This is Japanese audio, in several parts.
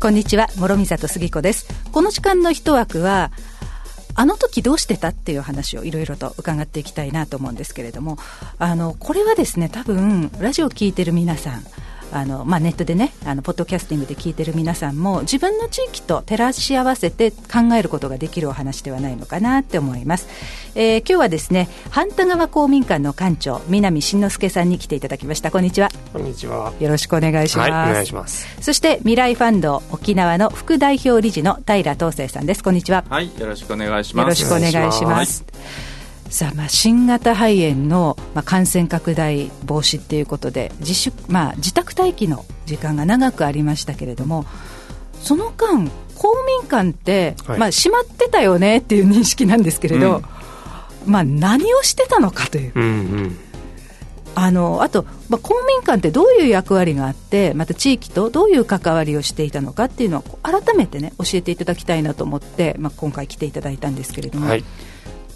こんにちは。諸見里杉子です。この時間の一枠はあの時どうしてたっていう話をいろいろと伺っていきたいなと思うんですけれどもあのこれはですね多分ラジオを聞いてる皆さんあの、まあ、ネットでねあのポッドキャスティングで聞いてる皆さんも自分の地域と照らし合わせて考えることができるお話ではないのかなって思います、えー、今日はですね半田川公民館の館長南慎之介さんに来ていただきました。こんにちは。こんにちは。よろしくお願いします、はい、お願いします。そして未来ファンド沖縄の副代表理事の平東生さんです。こんにちは。はいよろしくお願いします。よろしくお願いしますさあまあ新型肺炎のまあ感染拡大防止っていうことで自主、まあ、自宅待機の時間が長くありましたけれどもその間公民館って、はい、まあ、閉まってたよねっていう認識なんですけれど、うん、まあ、何をしてたのかという。うんうん。あのあと、まあ、公民館ってどういう役割があってまた地域とどういう関わりをしていたのかっていうのを改めてね教えていただきたいなと思って、まあ、今回来ていただいたんですけれども、はい、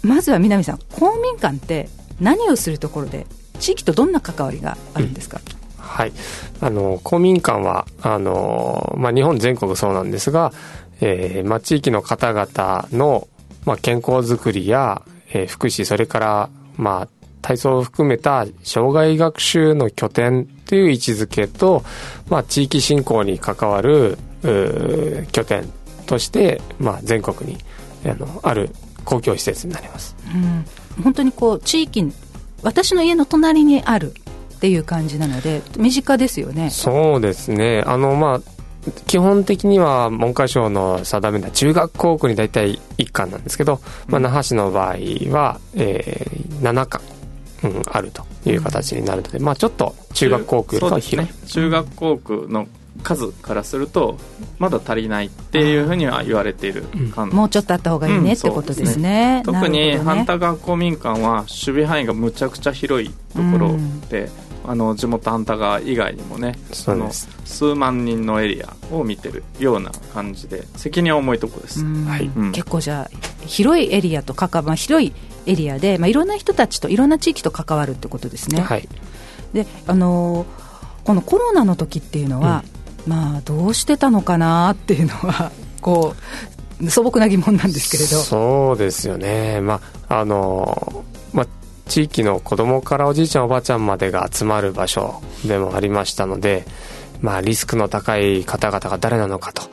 まずは南さん公民館って何をするところで地域とどんな関わりがあるんですか、うんはい。あの、公民館は、あの、まあ、日本全国そうなんですが、えー、まあ、地域の方々の、まあ、健康づくりや、えー、福祉、それから、まあ、体操を含めた障害学習の拠点という位置づけと、まあ、地域振興に関わる拠点として、まあ、全国にあのある公共施設になります、うん、本当にこう地域私の家の隣にあるっていう感じなので身近ですよね。そうですね。あのまあ基本的には文科省の定めた中学校区に大体1巻なんですけど、まあ、那覇市の場合は、えー、7巻、うん、あるという形になるので、まあ、ちょっと中学校区と広い、ね、中学校区の数からするとまだ足りないっていうふうには言われている、うん、もうちょっとあった方がいいね、ってことですね、ね、特に半田学校民館は守備範囲がむちゃくちゃ広いところで、あの地元半田川以外にもねその数万人のエリアを見てるような感じで責任は重いところです、はい。うん、結構じゃあ広いエリアと関わ、まあ、広いエリアで、まあ、いろんな人たちといろんな地域と関わるってことですね、はい、であのこのコロナの時っていうのは、うん、まあどうしてたのかなっていうのは こう素朴な疑問なんですけれど。そうですよね。まああのまあ地域の子供からおじいちゃんおばあちゃんまでが集まる場所でもありましたので、まあ、リスクの高い方々が誰なのかと。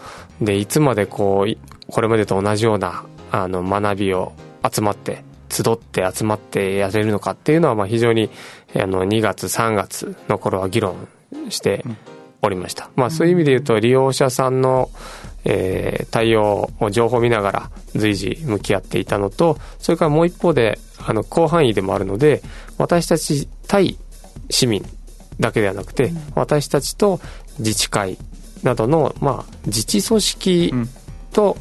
で、いつまでこう、これまでと同じような、あの、学びを集まって、集って集まってやれるのかっていうのは、まあ、非常に、あの、2月、3月の頃は議論しておりました。まあ、そういう意味で言うと、利用者さんの、えー、対応を情報を見ながら随時向き合っていたのと、それからもう一方で、あの、広範囲でもあるので、私たち対市民だけではなくて、うん、私たちと自治会などの、まあ、自治組織と、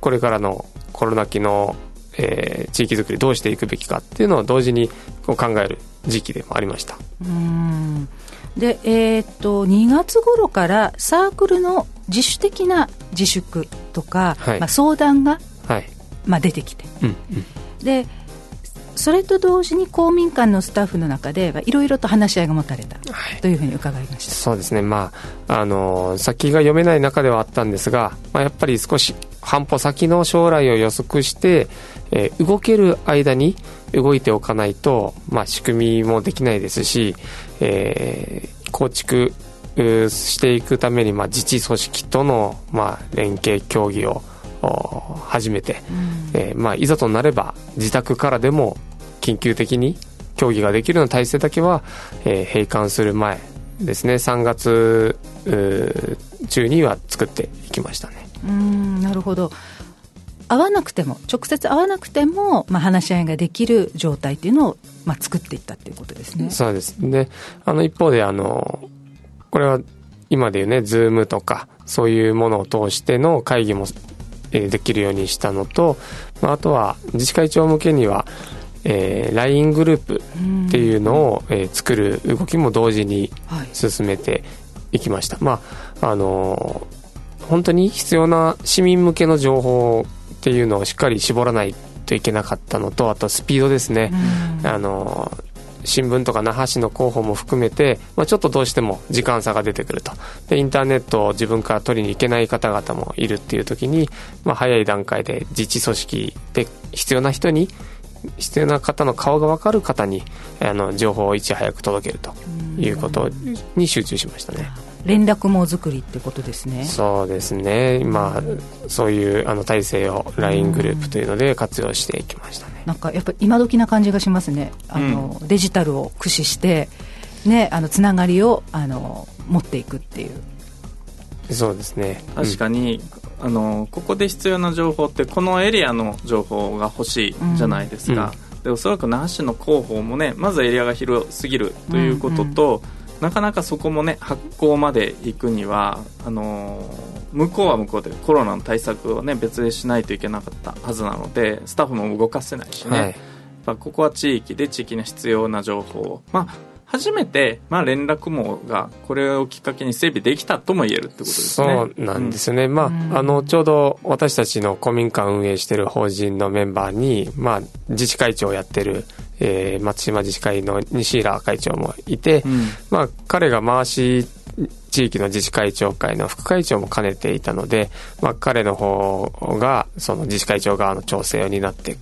これからのコロナ期の、えー、地域づくりどうしていくべきかっていうのを同時に考える時期でもありました。うんで、えー、っと2月頃からサークルの自主的な自粛とか、はい、まあ、相談が、はい、まあ、出てきて、うんうん、でそれと同時に公民館のスタッフの中でいろいろと話し合いが持たれた。というふうに伺いました、はい、そうですね、まあ、あの先が読めない中ではあったんですが、まあ、やっぱり少し半歩先の将来を予測して、えー、動ける間に動いておかないと、まあ、仕組みもできないですし、えー、構築していくために、まあ、自治組織との、まあ、連携協議を始めて、うん、えー、まあ、いざとなれば自宅からでも緊急的に協議ができるような体制だけは、えー、閉館する前ですね。3月中には作っていきましたね。うんなるほど会わなくても直接会わなくても、まあ、話し合いができる状態っていうのを、まあ、作っていったっていうことですね。そうですであの一方であのこれは今でいうねズームとかそういうものを通しての会議もできるようにしたのと、まあ、あとは自治会長向けには、えー、LINE グループっていうのを、えー、作る動きも同時に進めていきました。はい、まああのー、本当に必要な市民向けの情報っていうのをしっかり絞らないといけなかったのとあとスピードですね。あのー新聞とか那覇市の広報も含めて、まあ、ちょっとどうしても時間差が出てくるとでインターネットを自分から取りに行けない方々もいるっていう時に、まあ、早い段階で自治組織で必要な人に必要な方の顔が分かる方にあの情報をいち早く届けるということに集中しましたね。連絡網作りってことですね。そうですね。今そういうあの体制を LINE グループというので活用していきましたね。なんかやっぱ今時な感じがしますね。あの、うん、デジタルを駆使してねあのつながりをあの持っていくっていう。そうですね。確かに、うん、あのここで必要な情報ってこのエリアの情報が欲しいじゃないですか、うん、でおそらく那覇市の広報もねまずエリアが広すぎるということと、うんうんなかなかそこもね発行まで行くにはあのー、向こうは向こうでコロナの対策をね別でしないといけなかったはずなのでスタッフも動かせないしね、はい、ここは地域で地域に必要な情報を。まあ初めて、まあ、連絡網がこれをきっかけに整備できたとも言えるってことですね。そうなんですよね。うん、まあ、あの、ちょうど私たちの公民館運営している法人のメンバーに、まあ、自治会長をやってるえー、松島自治会の西浦会長もいて、うん、まあ、彼が回し地域の自治会長会の副会長も兼ねていたので、まあ、彼の方がその自治会長側の調整を担って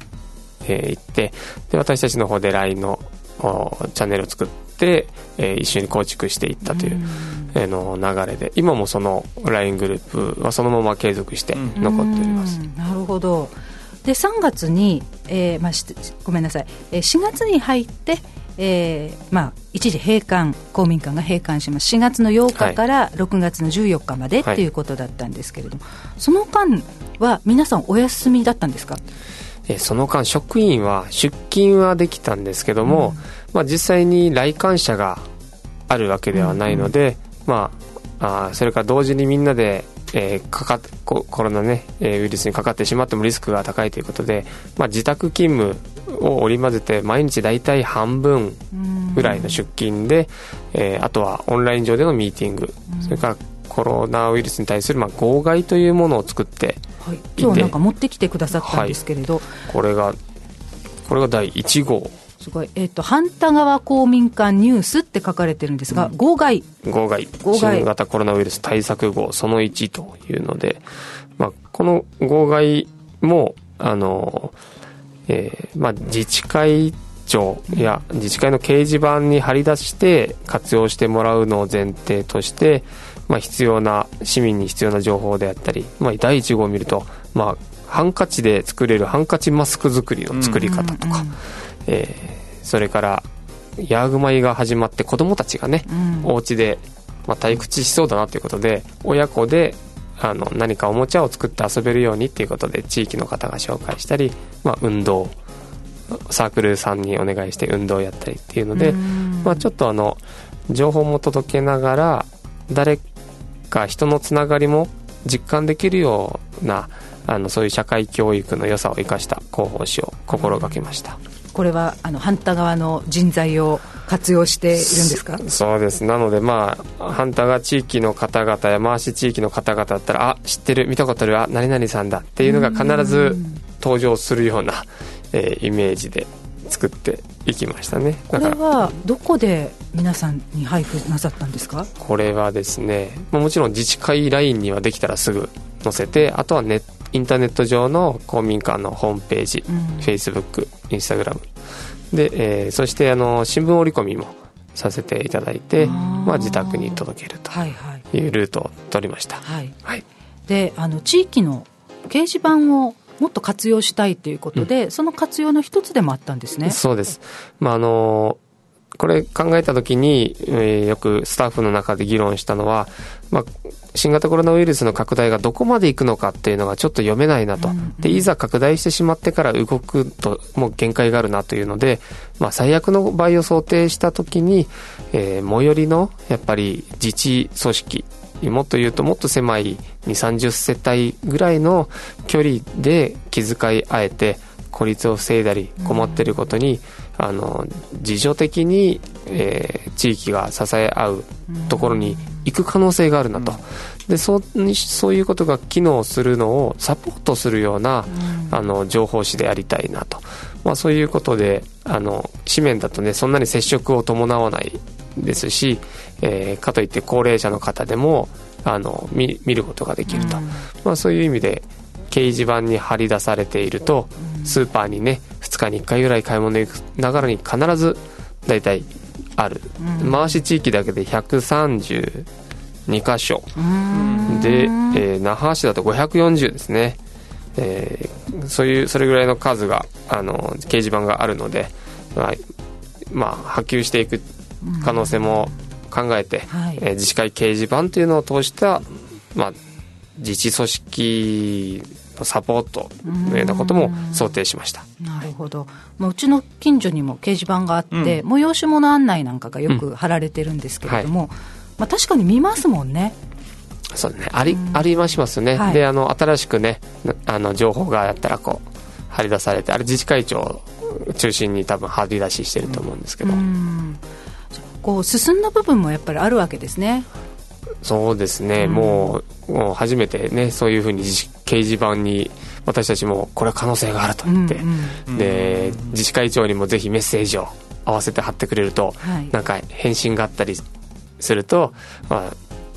えー、ってで私たちの方で LINE のチャンネルを作って、えー、一緒に構築していったという、えー、の流れで今もその LINE グループはそのまま継続して残っております。なるほどで3月に、えーまあ、ごめんなさい、えー、4月に入って、えーまあ、一時閉館公民館が閉館します。4月の8日から6月の14日まで、はい、いうことだったんですけれども、その間は皆さんお休みだったんですか？えその間職員は出勤はできたんですけども、うん、まあ、実際に来館者があるわけではないので、うんうん、まあ、あそれから同時にみんなでえー、かかコロナね、えー、ウイルスにかかってしまってもリスクが高いということで、まあ、自宅勤務を織り交ぜて毎日大体半分ぐらいの出勤で、えー、あとはオンライン上でのミーティング。それからコロナウイルスに対するまあ号外というものを作ってはい、今日なんか持ってきてくださったんですけれど、はい、これがこれが第1号すごい、えっ、ー、と、半田川公民館ニュースって書かれてるんですが、うん、号外。号外。新型コロナウイルス対策号その1というので、まあ、この号外も、あの、えー、まあ、自治会長や自治会の掲示板に貼り出して活用してもらうのを前提として、まあ、必要な市民に必要な情報であったり、まあ、第1号を見ると、まあ、ハンカチで作れるハンカチマスク作りの作り方とか、うんうんうんえー、それからヤーグマイが始まって子供たちがね、うん、お家で、まあ、退屈しそうだなということで親子であの何かおもちゃを作って遊べるようにっていうことで地域の方が紹介したり、まあ、運動サークルさんにお願いして運動をやったりっていうので、うん、まあ、ちょっとあの情報も届けながら誰か人のつながりも実感できるようなあのそういう社会教育の良さを生かした広報誌を心がけました。うんこれはあの反対側の人材を活用しているんですか？そうです。なのでまあ反対側地域の方々や回し地域の方々だったらあ知ってる見たことあるあ何々さんだっていうのが必ず登場するような、えー、イメージで作っていきましたね。これはどこで皆さんに配布なさったんですか？これはですねもちろん自治会ラインにはできたらすぐ載せてあとはネッインターネット上の公民館のホームページ、うん、Facebook、Instagram で、えー、そしてあの新聞折り込みもさせていただいてまあ、自宅に届けるというルートを取りました、はい、はい、であの地域の掲示板をもっと活用したいということで、うん、その活用の一つでもあったんですね。そうです、まあ、あのこれ考えた時に、えー、よくスタッフの中で議論したのは、まあ、新型コロナウイルスの拡大がどこまでいくのかっていうのがちょっと読めないなと。で、いざ拡大してしまってから動くともう限界があるなというので、まあ、最悪の場合を想定した時に、えー、最寄りのやっぱり自治組織、もっと言うともっと狭い2、30世帯ぐらいの距離で気遣い合えて、孤立を防いだり困っていることに、あの自助的に、えー、地域が支え合うところに行く可能性があるなと、でそうそういうことが機能するのをサポートするような、あの情報誌でありたいなと、まあ、そういうことであの紙面だとねそんなに接触を伴わないですし、えー、かといって高齢者の方でもあの見見ることができると、うん、まあ、そういう意味で掲示板に貼り出されていると、スーパーにね2日に1回ぐらい買い物行くながらに必ず大体ある、うん、回し地域だけで132箇所。で、えー、那覇市だと540ですね、えー、そういうそれぐらいの数があの掲示板があるので、まあ、まあ、波及していく可能性も考えて、はい、えー、自治会掲示板というのを通した、まあ、自治組織のサポートのようなことも想定しました。なるほど、まあ、うちの近所にも掲示板があって、うん、催し物案内なんかがよく貼られてるんですけれども、うんはい、まあ、確かに見ますもんね。そうね。あり,、ありましますね、はい、であの新しくねあの情報がやったらこう貼り出されてあれ自治会長中心に多分貼り出ししてると思うんですけど、こう進んだ部分もやっぱりあるわけですねそうですね、うん、もうもう初めてねそういうふうに掲示板に私たちもこれは可能性があると言って、うんうん、で自治会長にもぜひメッセージを合わせて貼ってくれると、はい、なんか返信があったりすると、まあ、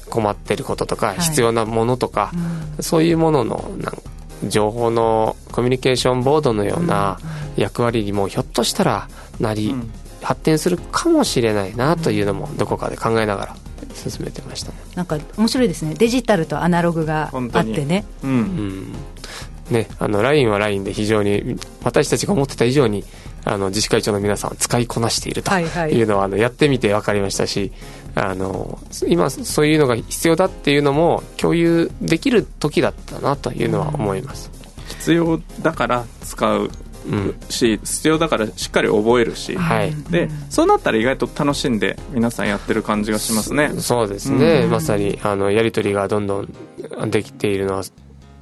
困ってることとか、必要なものとか、そういうもののなん情報のコミュニケーションボードのような役割にもひょっとしたらなり、発展するかもしれないなというのもどこかで考えながら進めてました、ね、なんか面白いですね。デジタルとアナログがあってね。うん、うん。ね、あの LINE は LINE で非常に私たちが思ってた以上にあの自治会長の皆さん使いこなしているというのは、あのやってみて分かりましたしあの今そういうのが必要だっていうのも共有できる時だったなというのは思います、必要だから使うし、必要だからしっかり覚えるし、はい、でそうなったら意外と楽しんで皆さんやってる感じがしますね。そうですね、うん、まさにあのやり取りがどんどんできているのは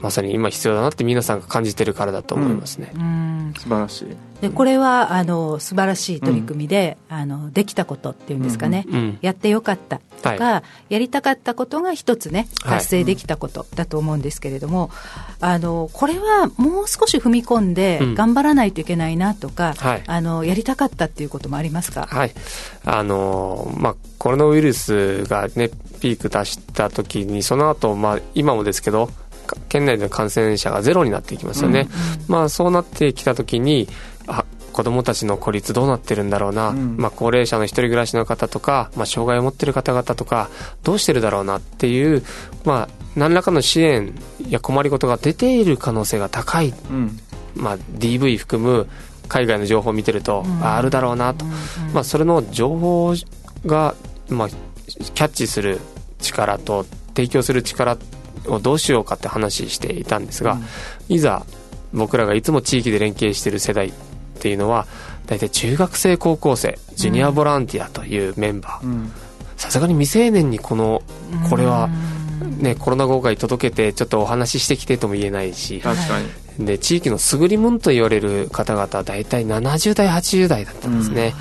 まさに今必要だなって皆さんが感じてるからだと思いますね、うん、素晴らしい。でこれはあの素晴らしい取り組みで、うん、あのできたことっていうんですかね、うん、やってよかったとか、はい、やりたかったことが一つね達成できたことだと思うんですけれども、はい、あのこれはもう少し踏み込んで頑張らないといけないなとか、はい、あのやりたかったっていうこともありますか？はい。あのまあコロナウイルスがねピーク出した時にその後まあ今もですけど県内での感染者がゼロになっていきますよね、うん。うん、まあ、そうなってきた時にあ子どもたちの孤立どうなってるんだろうな、うん、まあ、高齢者の一人暮らしの方とか、まあ、障害を持ってる方々とかどうしてるだろうなっていう、まあ、何らかの支援や困りごとが出ている可能性が高い、うん、まあ、DV 含む海外の情報を見てると、うん、あるだろうなと、まあ、それの情報が、まあ、キャッチする力と提供する力をどうしようかって話していたんですが、いざ僕らがいつも地域で連携している世代っていうのは大体中学生高校生ジュニアボランティアというメンバー。さすがに未成年にこのこれは、ね、コロナ後悔届けてちょっとお話ししてきてとも言えないし。確かに。で地域の優り者と言われる方々は大体70代80代だったんですね、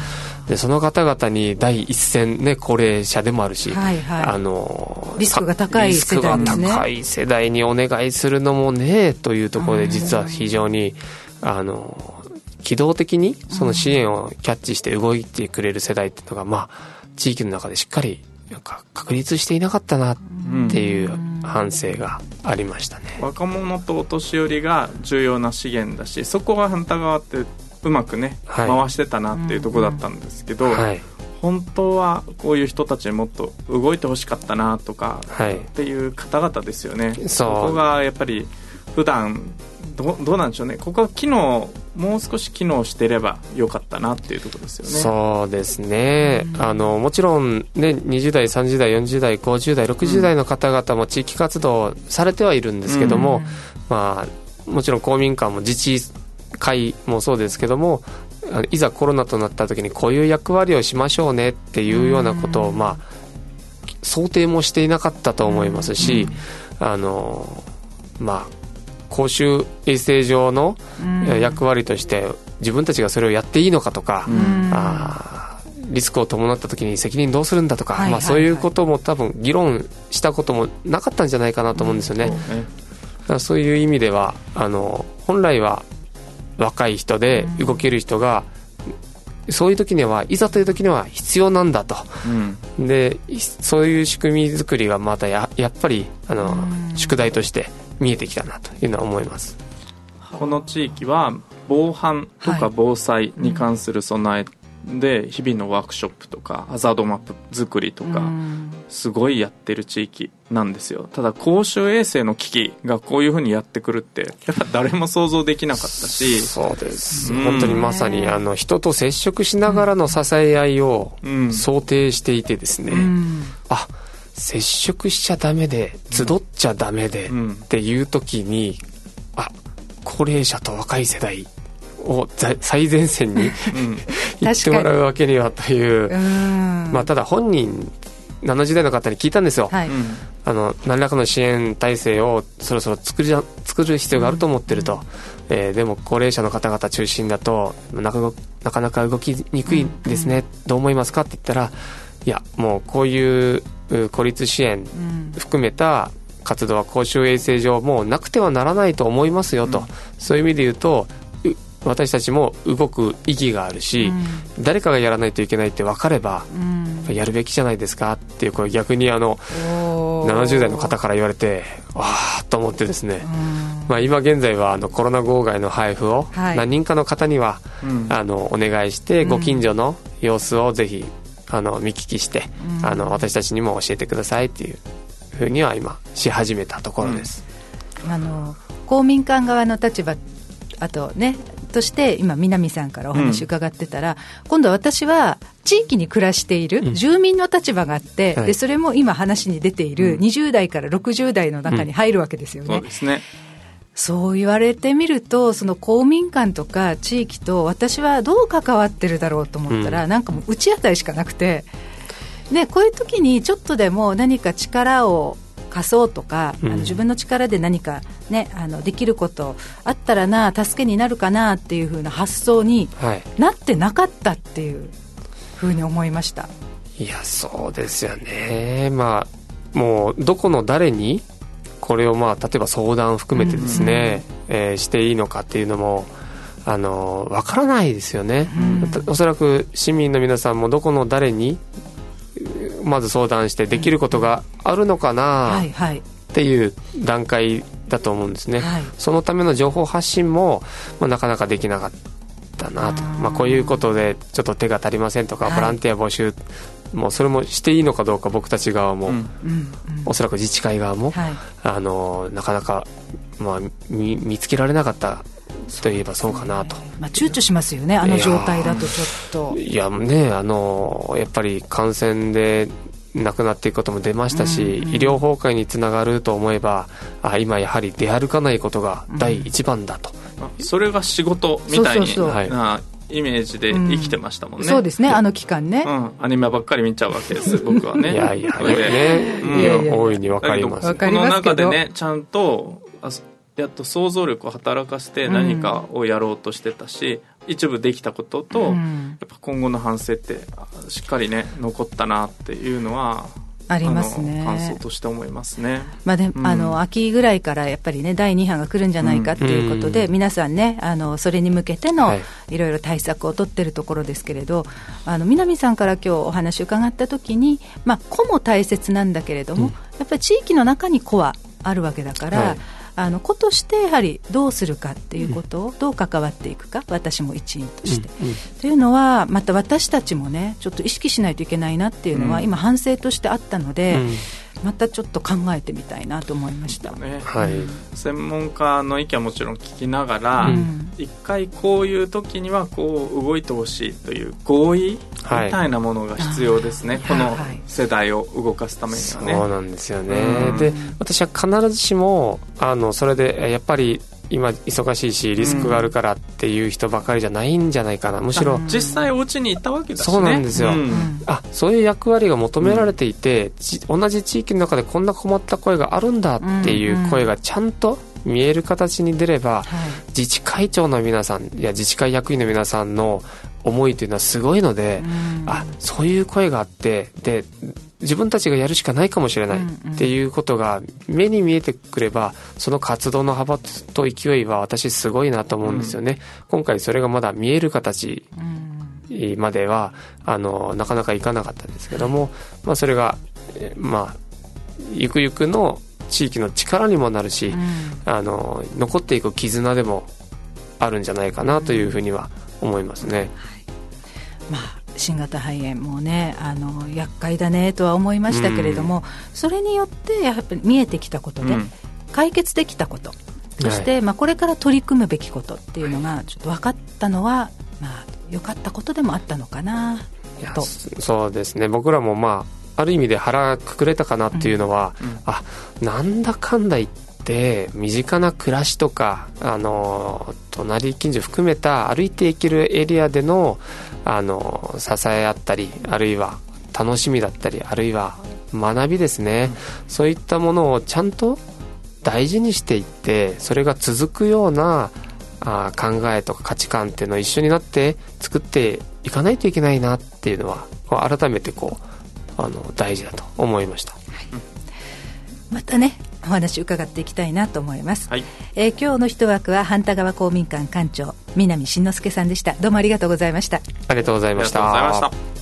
でその方々に第一線、ね、高齢者でもあるし、はいはい、あのリスクが高い世代、ね、リスクが高い世代にお願いするのもねというところで実は非常にあの機動的にその支援をキャッチして動いてくれる世代っていうのが、まあ、地域の中でしっかりなんか確立していなかったなっていう反省がありましたね、若者とお年寄りが重要な資源だしそこは反対側ってうまくね、はい、回してたなっていうとこだったんですけど、はい、本当はこういう人たちにもっと動いてほしかったなとか、はい、っていう方々ですよね。そこがやっぱり普段どどうなんでしょうね。ここは機能もう少し機能してればよかったなっていうところですよね。そうですね、うん、あのもちろん、ね、20代30代40代50代60代の方々も地域活動されてはいるんですけども、うん、まあもちろん公民館も自治会もそうですけどもいざコロナとなった時にこういう役割をしましょうねっていうようなことを、まあ、想定もしていなかったと思いますし、あのまあ公衆衛生上の役割として自分たちがそれをやっていいのかとか、あリスクを伴った時に責任どうするんだとか、まあ、そういうことも多分議論したこともなかったんじゃないかなと思うんですよね。そういう意味ではあの本来は若い人で動ける人が、そういう時にはいざという時には必要なんだと、うん、でそういう仕組み作りがまたややっぱりあの、宿題として見えてきたなというのは思います。この地域は防犯とか防災に関する備えで日々のワークショップとかハザードマップ作りとかすごいやってる地域なんですよ。ただ公衆衛生の危機がこういうふうにやってくるってやっぱ誰も想像できなかったし。そうです、うん、本当にまさにあの人と接触しながらの支え合いを想定していてですね、うん、あ接触しちゃダメで集っちゃダメでっていう時に、あ高齢者と若い世代を最前線に 行ってもらうわけにはという。まあ、ただ本人70代の方に聞いたんですよ、はい、あの何らかの支援体制をそろそろ作り作る必要があると思ってると、うん、えー、でも高齢者の方々中心だとなかなかなか動きにくいですね、うん、どう思いますかって言ったらいやもうこういう孤立支援含めた活動は公衆衛生上もうなくてはならないと思いますよと、うん、そういう意味で言うと私たちも動く意義があるし、うん、誰かがやらないといけないって分かれば、うん、やるべきじゃないですかっていうこれ逆にあの70代の方から言われてわあと思ってですね、うん、まあ、今現在はあのコロナ号外の配布を何人かの方には、あのお願いしてご近所の様子をぜひあの見聞きして、あの私たちにも教えてくださいっていうふうには今し始めたところです。あの公民館側の立場あとねとして今南さんからお話伺ってたら、うん、今度は私は地域に暮らしている住民の立場があって、うん、でそれも今話に出ている20代から60代の中に入るわけですよね。そうですね。そう言われてみると、その公民館とか地域と私はどう関わってるだろうと思ったら、うん、なんかもう打ち当たりしかなくて、ね、こういう時にちょっとでも何か力を貸そうとか、うん、あの自分の力で何か、ね、あのできることあったらな助けになるかなっていうふうな発想になってなかったっていうふうに思いました、はい、いやそうですよね。まあもうどこの誰にこれをまあ例えば相談含めてですね、うん、えー、していいのかっていうのもあの分からないですよね、うん、おそらく市民の皆さんもどこの誰にまず相談してできることがあるのかなっていう段階だと思うんですね、はい、そのための情報発信も、まあ、なかなかできなかったなと、まあ、こういうことでちょっと手が足りませんとか、ボランティア募集もうそれもしていいのかどうか僕たち側も、うん、おそらく自治会側も、はい、あのなかなか、まあ、見見つけられなかったといえばそうかなと、まあ、躊躇しますよね、あの状態だとちょっと。いやねあのやっぱり感染で亡くなっていくことも出ましたし、うんうん、医療崩壊につながると思えばあ今やはり出歩かないことが第一番だと、うん、それが仕事みたいになイメージで生きてましたもんね、うん、そうですねあの期間ね、うん、アニメばっかり見ちゃうわけです 僕はね。いやいやね、うん、いや大いに分かりますこの中でねちゃんとやっと想像力を働かせて何かをやろうとしてたし、うん、一部できたことと、うん、やっぱ今後の反省ってしっかりね残ったなっていうのはありますね。感想として思いますね、まあで、うん、あの秋ぐらいからやっぱりね第2波が来るんじゃないかっていうことで、うん、皆さんねあのそれに向けてのい。ろいろ対策を取ってるところですけれど、はい、あの南さんから今日お話伺った時に、まあ、子も大切なんだけれども、うん、やっぱり地域の中に子はあるわけだから、はいあの子としてやはりどうするかっていうことをどう関わっていくか私も一員として、うんうん、というのはまた私たちもねちょっと意識しないといけないなっていうのは、今反省としてあったので、またちょっと考えてみたいなと思いました、ね。はい、専門家の意見はもちろん聞きながら、うん、一回こういう時にはこう動いてほしいという合意みたいなものが必要ですね、はい、この世代を動かすためにはね。そうなんですよね、うん、で私は必ずしもあのそれでやっぱり今忙しいしリスクがあるからっていう人ばかりじゃないんじゃないかな、むしろ実際お家に行ったわけだし、ね、そうなんですよ、うん、あそういう役割が求められていて、うん、同じ地域の中でこんな困った声があるんだっていう声がちゃんと見える形に出れば、自治会長の皆さんや自治会役員の皆さんの思いというのはすごいので、うん、あそういう声があってで自分たちがやるしかないかもしれないっていうことが目に見えてくればその活動の幅と勢いは私すごいなと思うんですよね。今回それがまだ見える形まではあのなかなかいかなかったんですけども、まあ、それがまあゆくゆくの地域の力にもなるし、あの残っていく絆でもあるんじゃないかなというふうには思いますね。はい、まあ新型肺炎もねあの厄介だねとは思いましたけれども、うん、それによってやっぱり見えてきたことで、うん、解決できたこと。そして、はい、まあ、これから取り組むべきことっていうのがちょっと分かったのは、まあ、良かったことでもあったのかなと。そうですね。僕らもまあある意味で腹くくれたかなっていうのは、うん、あなんだかんだ言って身近な暮らしとかあの隣近所含めた歩いていけるエリアでのあの支え合ったりあるいは楽しみだったりあるいは学びですね、うん、そういったものをちゃんと大事にしていってそれが続くようなあ考えとか価値観っていうのを一緒になって作っていかないといけないなっていうのは改めてこうあの大事だと思いました、またねお話伺っていきたいなと思います、はい、えー、今日の一枠は半田川公民館館長南慎之介さんでした。どうもありがとうございました。ありがとうございました